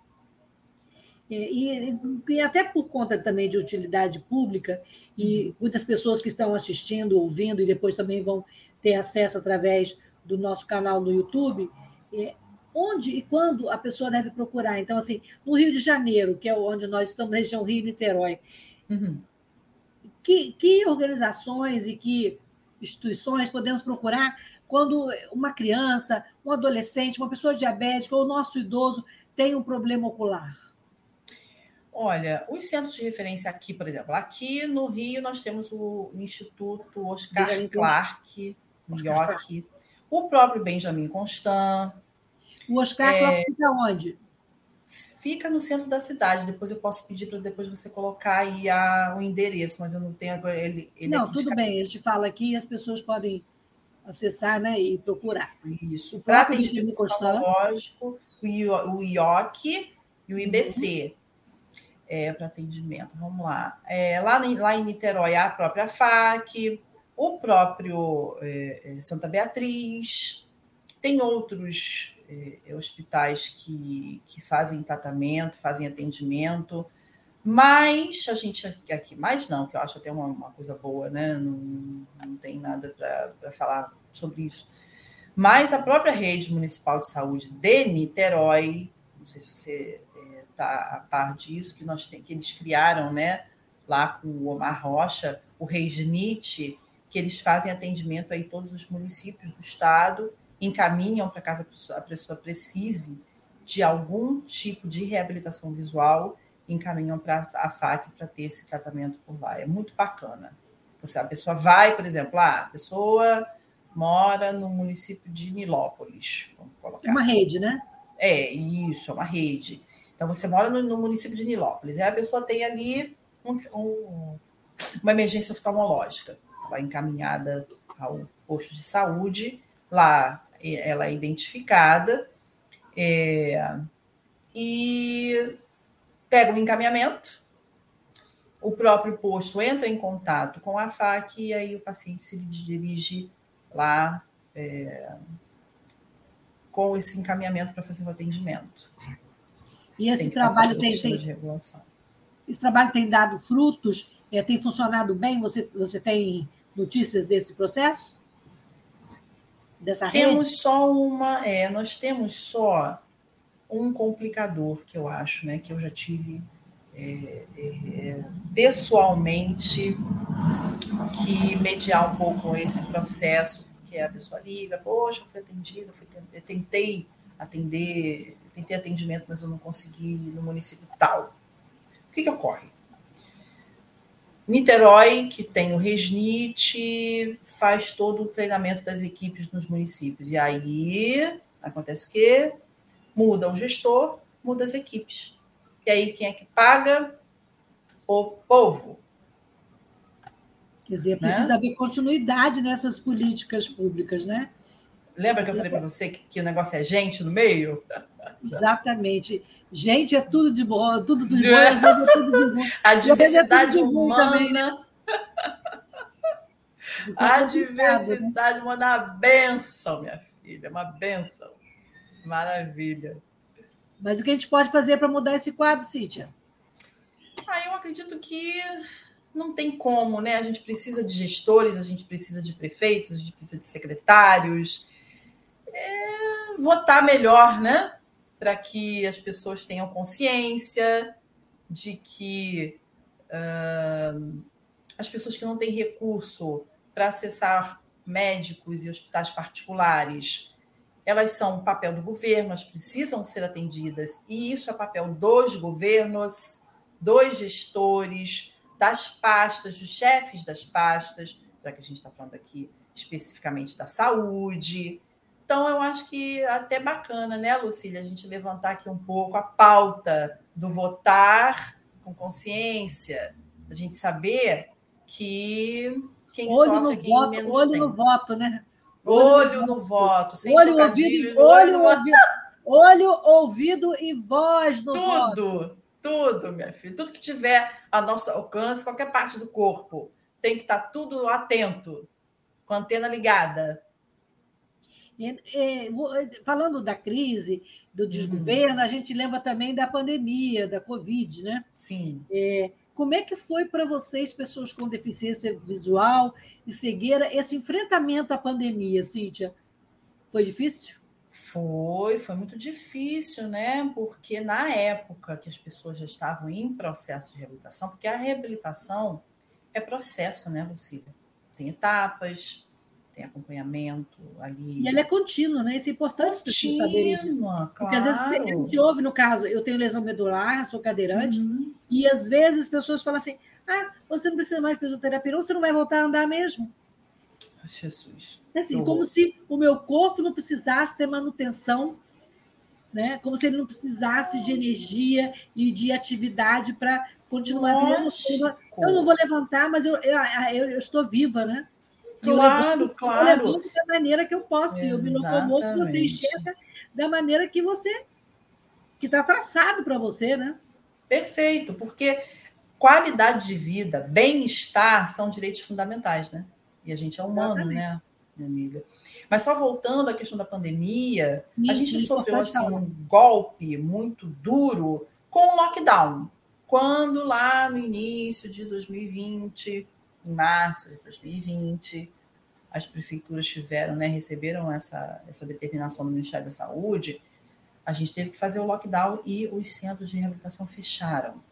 E, e, até por conta também de utilidade pública, e uhum. muitas pessoas que estão assistindo, ouvindo, e depois também vão ter acesso através do nosso canal no YouTube, é, onde e quando a pessoa deve procurar. Então, assim, no Rio de Janeiro, que é onde nós estamos, região Rio-Niterói, uhum. que, que organizações e que instituições podemos procurar quando uma criança, um adolescente, uma pessoa diabética ou nosso idoso tem um problema ocular? Olha, os centros de referência aqui, por exemplo, aqui no Rio nós temos o Instituto Oscar Clark, no York, o próprio Benjamin Constant. O Oscar Clark fica onde? Fica no centro da cidade. Depois eu posso pedir para depois você colocar aí a, o endereço, mas eu não tenho agora ele. ele não, tudo bem, a gente fala aqui e as pessoas podem acessar né, e procurar. Isso. Para atendimento oftalmológico, o IOC e o IBC. Uhum. É, para atendimento, vamos lá. É, lá, lá em Niterói, a própria FAC, o próprio é, é, Santa Beatriz, tem outros é, hospitais que, que fazem tratamento, fazem atendimento, mas a gente aqui, mais não, que eu acho até uma, uma coisa boa, né? Não, não tem nada para falar sobre isso. Mas a própria rede municipal de saúde de Niterói, não sei se você está é, a par disso, que nós tem, que eles criaram, né? Lá com o Omar Rocha, o Reisnit, que eles fazem atendimento aí em todos os municípios do estado, encaminham para caso a pessoa precise de algum tipo de reabilitação visual encaminham para a FAC para ter esse tratamento por lá. É muito bacana. Você, a pessoa vai, por exemplo, ah, a pessoa mora no município de Nilópolis. Vamos colocar uma assim. rede, né? É, isso, é uma rede. Então, você mora no, no município de Nilópolis, e a pessoa tem ali um, um, uma emergência oftalmológica. Ela é encaminhada ao posto de saúde, lá ela é identificada, é, e pega o encaminhamento, o próprio posto entra em contato com a FAC e aí o paciente se dirige lá é, com esse encaminhamento para fazer o atendimento. E esse tem trabalho tem, tem esse trabalho tem dado frutos, é, tem funcionado bem? Você, você tem notícias desse processo? Dessa temos rede? só uma, é, nós temos só um complicador que eu acho, né, que eu já tive é, é, pessoalmente que mediar um pouco esse processo, porque a pessoa liga, poxa, fui atendida, fui, tentei atender, tentei atendimento, mas eu não consegui no município tal. O que, que ocorre? Niterói, que tem o Resnit, faz todo o treinamento das equipes nos municípios. E aí acontece o quê? Muda o gestor, muda as equipes. E aí quem é que paga? O povo. Quer dizer, precisa né? haver continuidade nessas políticas públicas, né? Lembra que eu falei para você que, que, o negócio é gente no meio? Exatamente. Gente é tudo de boa, tudo de boa, é tudo de bom. A diversidade é humana. Também, né? A né? diversidade humana é uma benção, minha filha, uma benção. Maravilha. Mas o que a gente pode fazer para mudar esse quadro, Cíntia? Ah, eu acredito que não tem como, né? A gente precisa de gestores, a gente precisa de prefeitos, a gente precisa de secretários. É, votar melhor, né? Para que as pessoas tenham consciência de que uh, as pessoas que não têm recurso para acessar médicos e hospitais particulares elas são papel do governo, elas precisam ser atendidas, e isso é papel dos governos, dos gestores, das pastas, dos chefes das pastas, já que a gente está falando aqui especificamente da saúde. Então, eu acho que até bacana, né, Lucília, a gente levantar aqui um pouco a pauta do votar com consciência, a gente saber que quem olho sofre, quem voto, menos olho tem. no voto, né? Olho no voto, sem olho, ouvido, olho, ouvido, olho, ouvido e voz no tudo, voto. Tudo, tudo, minha filha. Tudo que tiver a nosso alcance, qualquer parte do corpo, tem que estar tudo atento, com a antena ligada. É, falando da crise, do desgoverno, uhum. a gente lembra também da pandemia, da Covid, né? Sim. É, como é que foi para vocês, pessoas com deficiência visual e cegueira, esse enfrentamento à pandemia, Cíntia? Foi difícil? Foi, foi muito difícil, né? Porque na época que as pessoas já estavam em processo de reabilitação, porque a reabilitação é processo, né, Lucília? Tem etapas, tem acompanhamento ali. E ela é contínua, né? Isso é importante contínua, claro. Porque às vezes a gente ouve, no caso, eu tenho lesão medular, sou cadeirante, uhum. e às vezes as pessoas falam assim: ah, você não precisa mais de fisioterapia, ou você não vai voltar a andar mesmo. Jesus. É assim, como se o meu corpo não precisasse ter manutenção, né? como se ele não precisasse de energia e de atividade para continuar vivendo. Eu não vou levantar, mas eu, eu, eu, eu estou viva, né? Claro, levanto, claro. Eu levanto da maneira que eu posso. Exatamente. Eu me locomovo, você enxerga da maneira que você que está traçado para você, né? Perfeito, porque qualidade de vida, bem-estar são direitos fundamentais, né? E a gente é humano, Exatamente. né, minha amiga? Mas só voltando à questão da pandemia, a gente sofreu assim, um golpe muito duro com o lockdown. Quando lá no início de 2020, em março de 2020, as prefeituras tiveram, né, receberam essa, essa determinação do Ministério da Saúde, a gente teve que fazer o lockdown e os centros de reabilitação fecharam.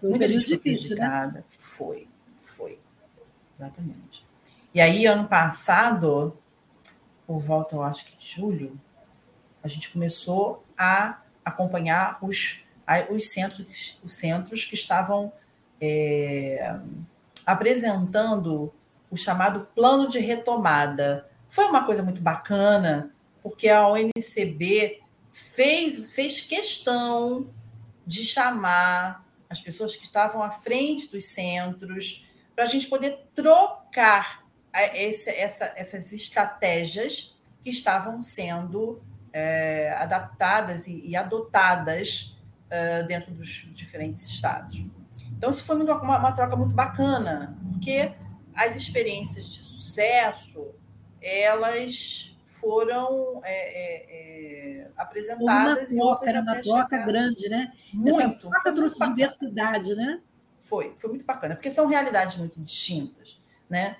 Foi Muita gente foi difícil, Né? Foi, foi. Exatamente. E aí, ano passado, por volta, eu acho que de julho, a gente começou a acompanhar os, os, centros, os centros que estavam é, apresentando o chamado plano de retomada. Foi uma coisa muito bacana, porque a ONCB fez, fez questão de chamar as pessoas que estavam à frente dos centros, para a gente poder trocar esse, essa, essas estratégias que estavam sendo é, adaptadas e, e adotadas é, dentro dos diferentes estados. Então, isso foi uma, uma, troca muito bacana, porque as experiências de sucesso elas foram é, é, é apresentadas uma troca, era uma troca grande, né? Muito. Essa troca trouxe diversidade, né? Foi, foi muito bacana, porque são realidades muito distintas, né?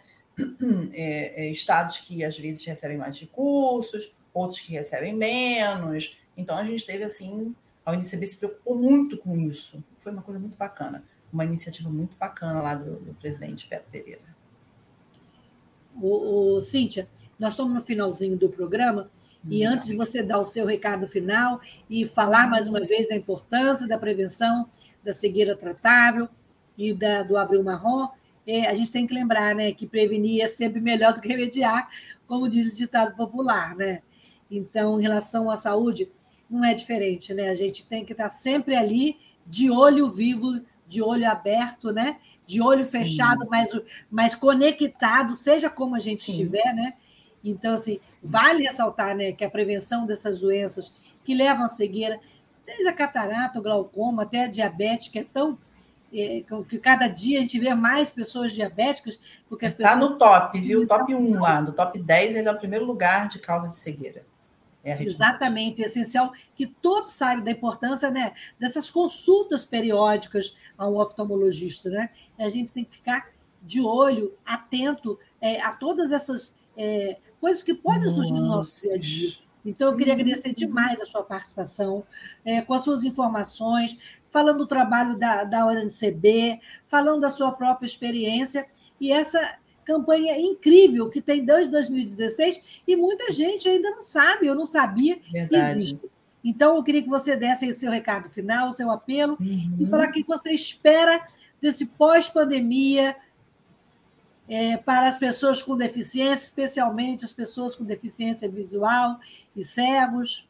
É, é, estados que às vezes recebem mais recursos, outros que recebem menos. Então a gente teve assim, a UNICB se preocupou muito com isso. Foi uma coisa muito bacana, uma iniciativa muito bacana lá do, do presidente Beto Pereira. O, o, Cíntia, nós estamos no finalzinho do programa. E antes de você dar o seu recado final e falar mais uma vez da importância da prevenção da cegueira tratável, e da, do Abril Marrom, é, a gente tem que lembrar né, que prevenir é sempre melhor do que remediar, como diz o ditado popular. Né? Então, em relação à saúde, não é diferente. Né? A gente tem que estar sempre ali, de olho vivo, de olho aberto, né? de olho Sim. fechado, mas, mas conectado, seja como a gente Sim. estiver. Né? Então, assim, Sim. vale ressaltar né, que a prevenção dessas doenças que levam à cegueira, desde a catarata, o glaucoma, até a diabetes, que é tão é, que cada dia a gente vê mais pessoas diabéticas, porque as Está pessoas... no top, viu? Top 1 lá, no top 10 ele é o primeiro lugar de causa de cegueira. É Exatamente, é essencial que todos saibam da importância né, dessas consultas periódicas a um oftalmologista. Né? A gente tem que ficar de olho, atento é, a todas essas é, coisas que podem surgir no nosso dia a dia. Então, eu queria agradecer demais a sua participação, é, com as suas informações, falando do trabalho da, da ONCB, falando da sua própria experiência e essa campanha incrível que tem desde 2016 e muita gente ainda não sabe, eu não sabia Verdade. que existe. Então, eu queria que você desse o seu recado final, o seu apelo, uhum. e falar o que você espera desse pós-pandemia é, para as pessoas com deficiência, especialmente as pessoas com deficiência visual e cegos.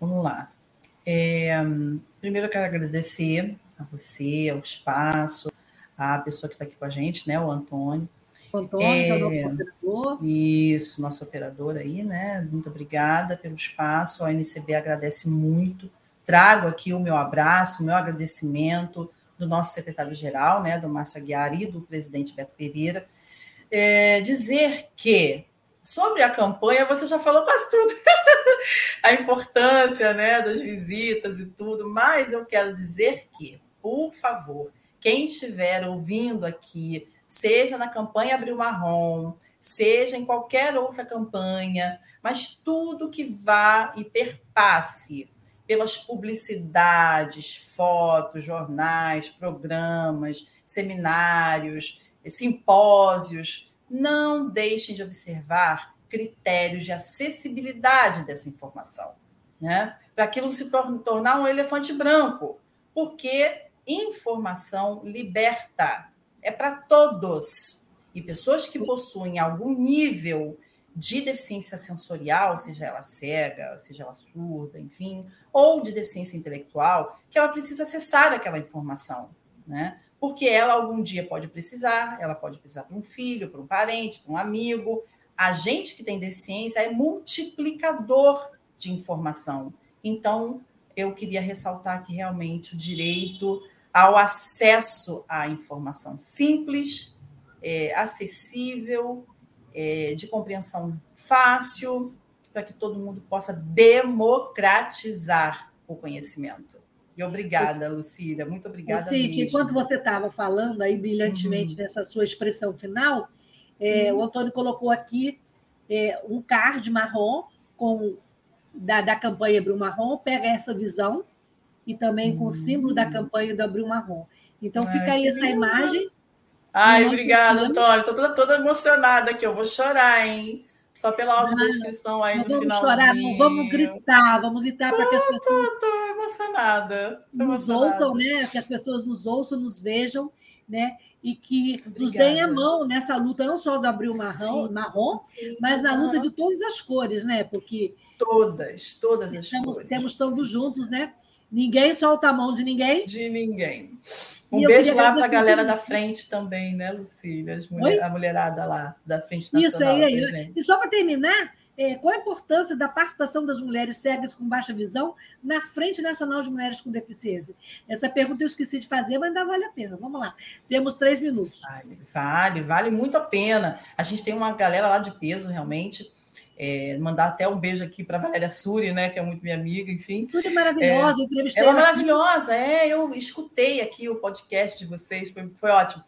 Vamos lá. É, primeiro, eu quero agradecer a você, ao espaço, a pessoa que está aqui com a gente, né, o Antônio. O Antônio, é, é o nosso operador. Isso, nosso operador aí, né? Muito obrigada pelo espaço. A NCB agradece muito. Trago aqui o meu abraço, o meu agradecimento do nosso secretário-geral, né, do Márcio Aguiar e do presidente Beto Pereira. É, dizer que Sobre a campanha, você já falou quase tudo. a importância né, das visitas e tudo, mas eu quero dizer que, por favor, quem estiver ouvindo aqui, seja na campanha Abril Marrom, seja em qualquer outra campanha, mas tudo que vá e perpasse pelas publicidades, fotos, jornais, programas, seminários, simpósios, não deixem de observar critérios de acessibilidade dessa informação, né? Para aquilo se tornar um elefante branco, porque informação liberta, é para todos. E pessoas que possuem algum nível de deficiência sensorial, seja ela cega, seja ela surda, enfim, ou de deficiência intelectual, que ela precisa acessar aquela informação, né? Porque ela algum dia pode precisar, ela pode precisar para um filho, para um parente, para um amigo. A gente que tem deficiência é multiplicador de informação. Então, eu queria ressaltar que realmente o direito ao acesso à informação simples, é, acessível, é, de compreensão fácil, para que todo mundo possa democratizar o conhecimento. E obrigada, Lucília, muito obrigada. Cíntia, enquanto você estava falando aí brilhantemente uhum. nessa sua expressão final, é, o Antônio colocou aqui é, um card marrom com da, da campanha Abril Marrom, pega essa visão e também com o símbolo da hum. campanha do Abril Marrom. Então Ai, fica aí essa imagem Ai, obrigada, Antônio. Estou toda, toda emocionada aqui. Eu vou chorar, hein? Só pela audiodescrição aí não no vamos finalzinho. chorar, não vamos gritar, vamos gritar para que as pessoas tô emocionada. Tô nos emocionada. ouçam, né? Que as pessoas nos ouçam, nos vejam, né? E que Obrigada. nos deem a mão nessa luta, não só do Abril Marrom, sim, marrom sim, mas na luta de todas as cores, né? Porque todas, todas as estamos, cores. Temos todos juntos, né? Ninguém solta a mão de ninguém. De ninguém. Um e beijo lá para a galera da frente também, né, Lucília? Mulher, a mulherada lá da frente nacional. Isso aí. aí. E só para terminar, é, qual a importância da participação das mulheres cegas com baixa visão na Frente Nacional de Mulheres com Deficiência? Essa pergunta eu esqueci de fazer, mas ainda vale a pena. Vamos lá. Temos três minutos. Vale, vale, vale muito a pena. A gente tem uma galera lá de peso, realmente. É, mandar até um beijo aqui para Valéria Suri, né, que é muito minha amiga, enfim. Tudo maravilhosa, é, entrevistei ela. é maravilhosa, é, eu escutei aqui o podcast de vocês, foi, foi ótimo.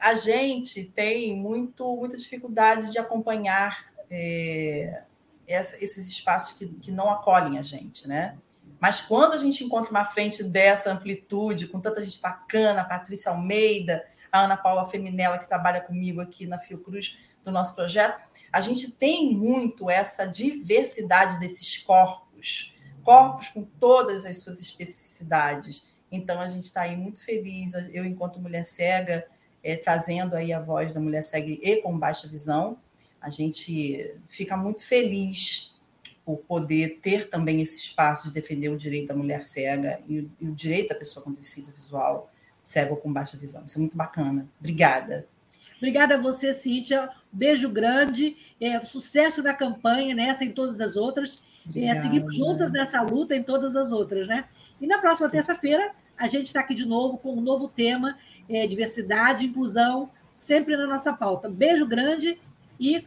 A gente tem muito, muita dificuldade de acompanhar é, essa, esses espaços que, que não acolhem a gente, né? Mas quando a gente encontra uma frente dessa amplitude, com tanta gente bacana, Patrícia Almeida, a Ana Paula Feminella, que trabalha comigo aqui na Fiocruz, do nosso projeto, a gente tem muito essa diversidade desses corpos, corpos com todas as suas especificidades. Então, a gente está aí muito feliz, eu, enquanto mulher cega, é, trazendo aí a voz da mulher cega e com baixa visão, a gente fica muito feliz por poder ter também esse espaço de defender o direito da mulher cega e o, e o direito da pessoa com deficiência visual, cega ou com baixa visão. Isso é muito bacana. Obrigada. Obrigada a você, Cíntia. Beijo grande. É, sucesso na campanha, nessa e em todas as outras. É, seguimos juntas nessa luta em todas as outras, né? E na próxima terça-feira, a gente está aqui de novo com um novo tema: é, diversidade e inclusão, sempre na nossa pauta. Beijo grande e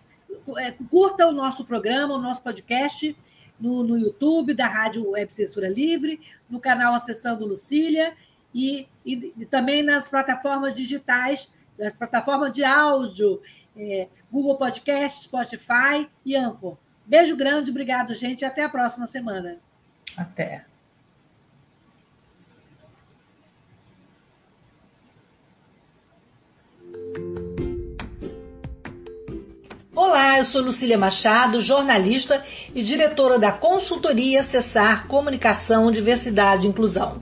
é, curta o nosso programa, o nosso podcast no, no YouTube da Rádio Web Censura Livre, no canal Acessando Lucília e, e, e também nas plataformas digitais das plataformas de áudio, é, Google Podcast, Spotify e Anchor. Beijo grande, obrigado, gente, e até a próxima semana. Até. Olá, eu sou Lucília Machado, jornalista e diretora da consultoria Acessar Comunicação, Diversidade e Inclusão.